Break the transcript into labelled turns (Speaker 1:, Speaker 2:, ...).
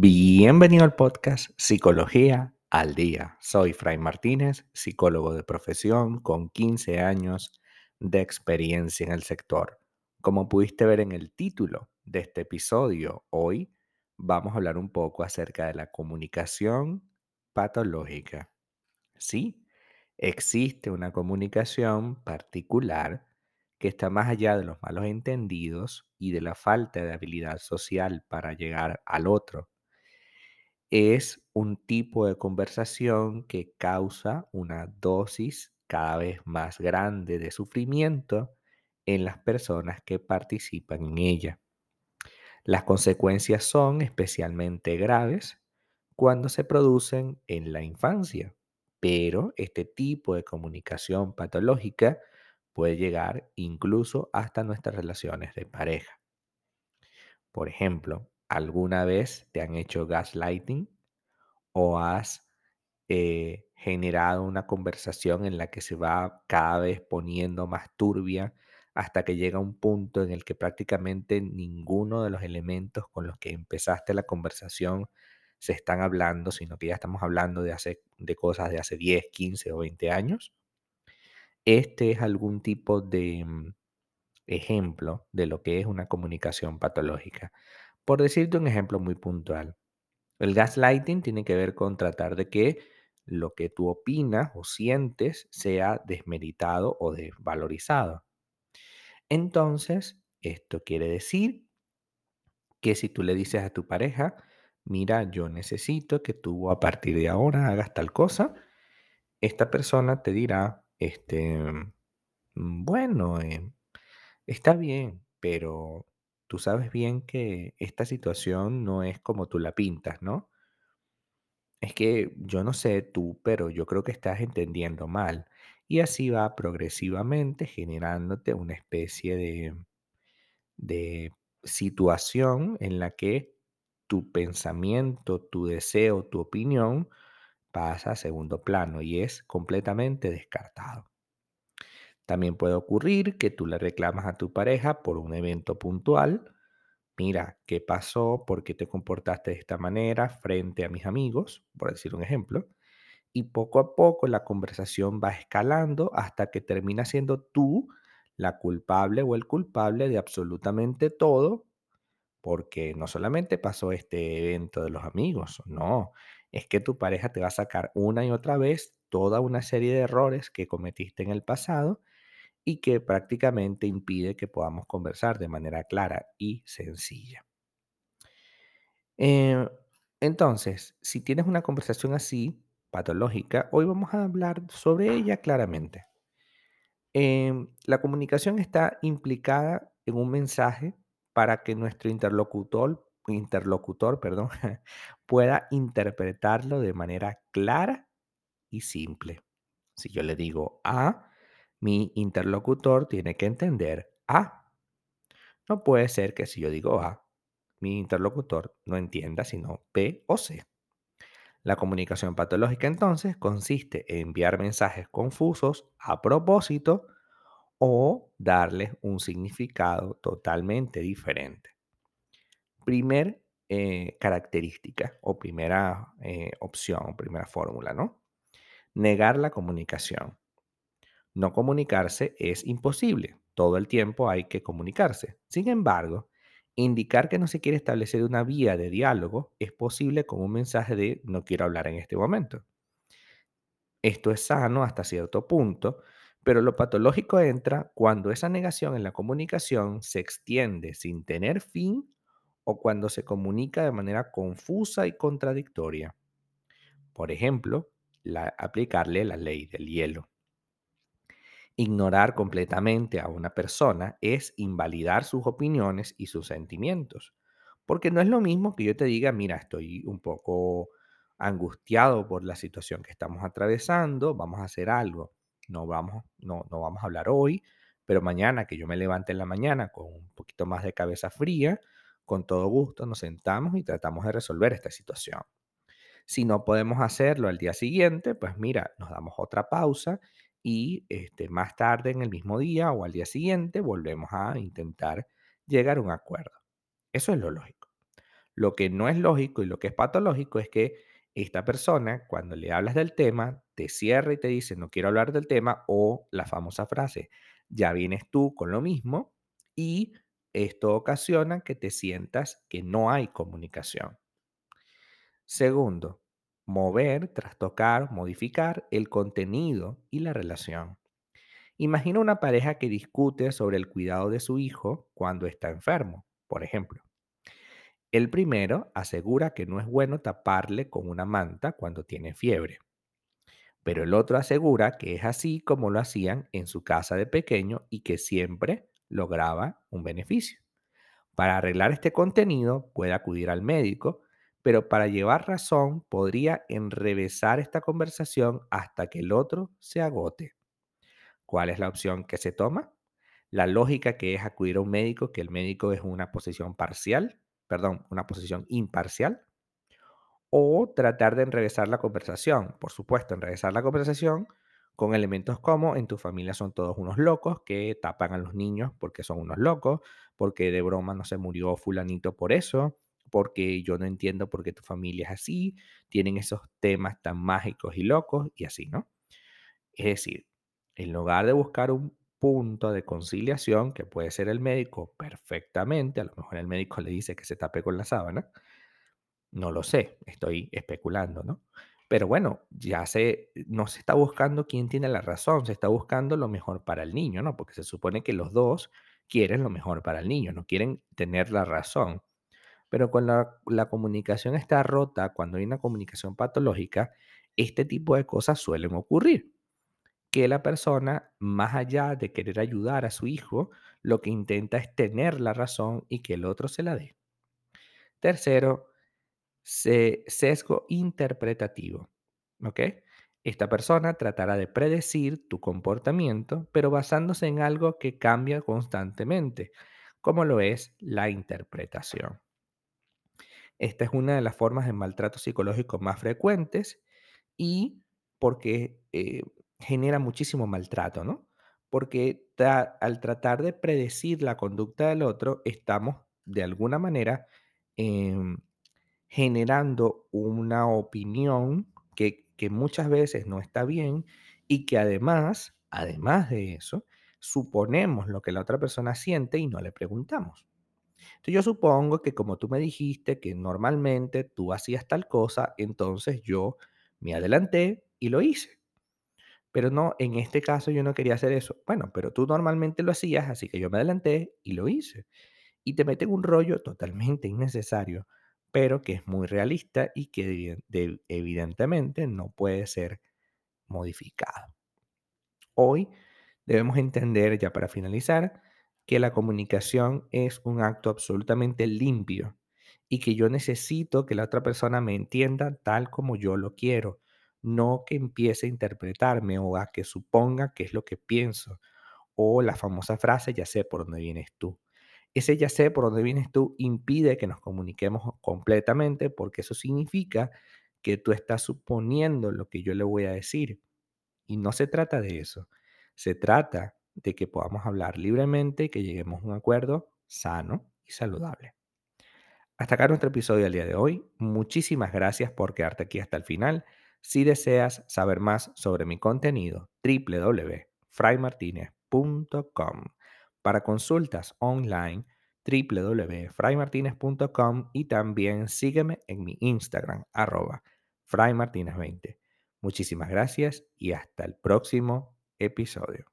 Speaker 1: Bienvenido al podcast Psicología al Día. Soy Fray Martínez, psicólogo de profesión con 15 años de experiencia en el sector. Como pudiste ver en el título de este episodio, hoy vamos a hablar un poco acerca de la comunicación patológica. Sí, existe una comunicación particular que está más allá de los malos entendidos y de la falta de habilidad social para llegar al otro. Es un tipo de conversación que causa una dosis cada vez más grande de sufrimiento en las personas que participan en ella. Las consecuencias son especialmente graves cuando se producen en la infancia, pero este tipo de comunicación patológica puede llegar incluso hasta nuestras relaciones de pareja. Por ejemplo, ¿alguna vez te han hecho gaslighting o has eh, generado una conversación en la que se va cada vez poniendo más turbia hasta que llega un punto en el que prácticamente ninguno de los elementos con los que empezaste la conversación se están hablando, sino que ya estamos hablando de, hace, de cosas de hace 10, 15 o 20 años. Este es algún tipo de mm, ejemplo de lo que es una comunicación patológica. Por decirte un ejemplo muy puntual, el gaslighting tiene que ver con tratar de que lo que tú opinas o sientes sea desmeritado o desvalorizado. Entonces, esto quiere decir que si tú le dices a tu pareja, mira, yo necesito que tú a partir de ahora hagas tal cosa, esta persona te dirá, este, mm, bueno, eh, está bien, pero tú sabes bien que esta situación no es como tú la pintas, ¿no? Es que yo no sé tú, pero yo creo que estás entendiendo mal. Y así va progresivamente generándote una especie de, de situación en la que tu pensamiento, tu deseo, tu opinión pasa a segundo plano y es completamente descartado. También puede ocurrir que tú le reclamas a tu pareja por un evento puntual. Mira, ¿qué pasó? ¿Por qué te comportaste de esta manera frente a mis amigos? Por decir un ejemplo. Y poco a poco la conversación va escalando hasta que termina siendo tú la culpable o el culpable de absolutamente todo, porque no solamente pasó este evento de los amigos, no, es que tu pareja te va a sacar una y otra vez toda una serie de errores que cometiste en el pasado y que prácticamente impide que podamos conversar de manera clara y sencilla. Eh, entonces, si tienes una conversación así, patológica, hoy vamos a hablar sobre ella claramente. Em, la comunicación está implicada en un mensaje para que nuestro interlocutor, interlocutor perdón, pueda interpretarlo de manera clara y simple. Si yo le digo A, mi interlocutor tiene que entender A. No puede ser que si yo digo A, mi interlocutor no entienda sino B o C. La comunicación patológica entonces consiste en enviar mensajes confusos a propósito o darles un significado totalmente diferente. Primer eh, característica o primera eh, opción, primera fórmula, ¿no? Negar la comunicación. No comunicarse es imposible. Todo el tiempo hay que comunicarse. Sin embargo, indicar que no se quiere establecer una vía de diálogo es posible con un mensaje de no quiero hablar en este momento. Esto es sano hasta cierto punto, pero lo patológico entra cuando esa negación en la comunicación se extiende sin tener fin o cuando se comunica de manera confusa y contradictoria. Por ejemplo, aplicarle la ley del hielo. Ignorar completamente a una persona es invalidar sus opiniones y sus sentimientos, porque no es lo mismo que yo te diga, mira, estoy un poco angustiado por la situación que estamos atravesando, vamos a hacer algo. No vamos, no, no vamos a hablar hoy, pero mañana que yo me levante en la mañana con un poquito más de cabeza fría, con todo gusto nos sentamos y tratamos de resolver esta situación. Si no podemos hacerlo al día siguiente, pues mira, nos damos otra pausa y este, más tarde en el mismo día o al día siguiente volvemos a intentar llegar a un acuerdo. Eso es lo lógico. Lo que no es lógico y lo que es patológico es que esta persona, cuando le hablas del tema, te cierra y te dice, no quiero hablar del tema, o la famosa frase, ya vienes tú con lo mismo, y esto ocasiona que te sientas que no hay comunicación. Segundo, mover, trastocar, modificar el contenido y la relación. Imagina una pareja que discute sobre el cuidado de su hijo cuando está enfermo, por ejemplo. El primero asegura que no es bueno taparle con una manta cuando tiene fiebre, pero el otro asegura que es así como lo hacían en su casa de pequeño y que siempre lograba un beneficio. Para arreglar este contenido puede acudir al médico, pero para llevar razón podría enrevesar esta conversación hasta que el otro se agote. ¿Cuál es la opción que se toma? La lógica que es acudir a un médico, que el médico es una posición parcial, perdón, una posición imparcial, o tratar de enrevesar la conversación. Por supuesto, enrevesar la conversación con elementos como en tu familia son todos unos locos que tapan a los niños porque son unos locos, porque de broma no se murió fulanito por eso, porque yo no entiendo por qué tu familia es así, tienen esos temas tan mágicos y locos y así, ¿no? Es decir, en lugar de buscar un punto de conciliación, que puede ser el médico perfectamente, a lo mejor el médico le dice que se tape con la sábana, no lo sé, estoy especulando, ¿no? Pero bueno, ya se, no se está buscando quién tiene la razón, se está buscando lo mejor para el niño, ¿no? Porque se supone que los dos quieren lo mejor para el niño, no quieren tener la razón. Pero cuando la, la comunicación está rota, cuando hay una comunicación patológica, este tipo de cosas suelen ocurrir que la persona, más allá de querer ayudar a su hijo, lo que intenta es tener la razón y que el otro se la dé. Tercero, se- sesgo interpretativo. ¿Ok? Esta persona tratará de predecir tu comportamiento, pero basándose en algo que cambia constantemente, como lo es la interpretación. Esta es una de las formas de maltrato psicológico más frecuentes y porque eh, genera muchísimo maltrato, ¿no? Porque al tratar de predecir la conducta del otro, estamos de alguna manera em, generando una opinión que, que muchas veces no está bien y que además, además de eso, suponemos lo que la otra persona siente y no le preguntamos. Entonces yo supongo que como tú me dijiste que normalmente tú hacías tal cosa, entonces yo me adelanté y lo hice. Pero no, en este caso yo no quería hacer eso. Bueno, pero tú normalmente lo hacías, así que yo me adelanté y lo hice. Y te meten un rollo totalmente innecesario, pero que es muy realista y que evi- de- evidentemente no puede ser modificado. Hoy debemos entender, ya para finalizar, que la comunicación es un acto absolutamente limpio y que yo necesito que la otra persona me entienda tal como yo lo quiero, no que empiece a interpretarme o a que suponga qué es lo que pienso, o la famosa frase, ya sé por dónde vienes tú. Ese ya sé por dónde vienes tú impide que nos comuniquemos completamente porque eso significa que tú estás suponiendo lo que yo le voy a decir y no se trata de eso. Se trata de que podamos hablar libremente y que lleguemos a un acuerdo sano y saludable. Hasta acá nuestro episodio del día de hoy. Muchísimas gracias por quedarte aquí hasta el final. Si deseas saber más sobre mi contenido, www.fraymartinez.com. Para consultas online, www.fraymartinez.com y también sígueme en mi Instagram, arroba fraymartinez20. Muchísimas gracias y hasta el próximo episodio.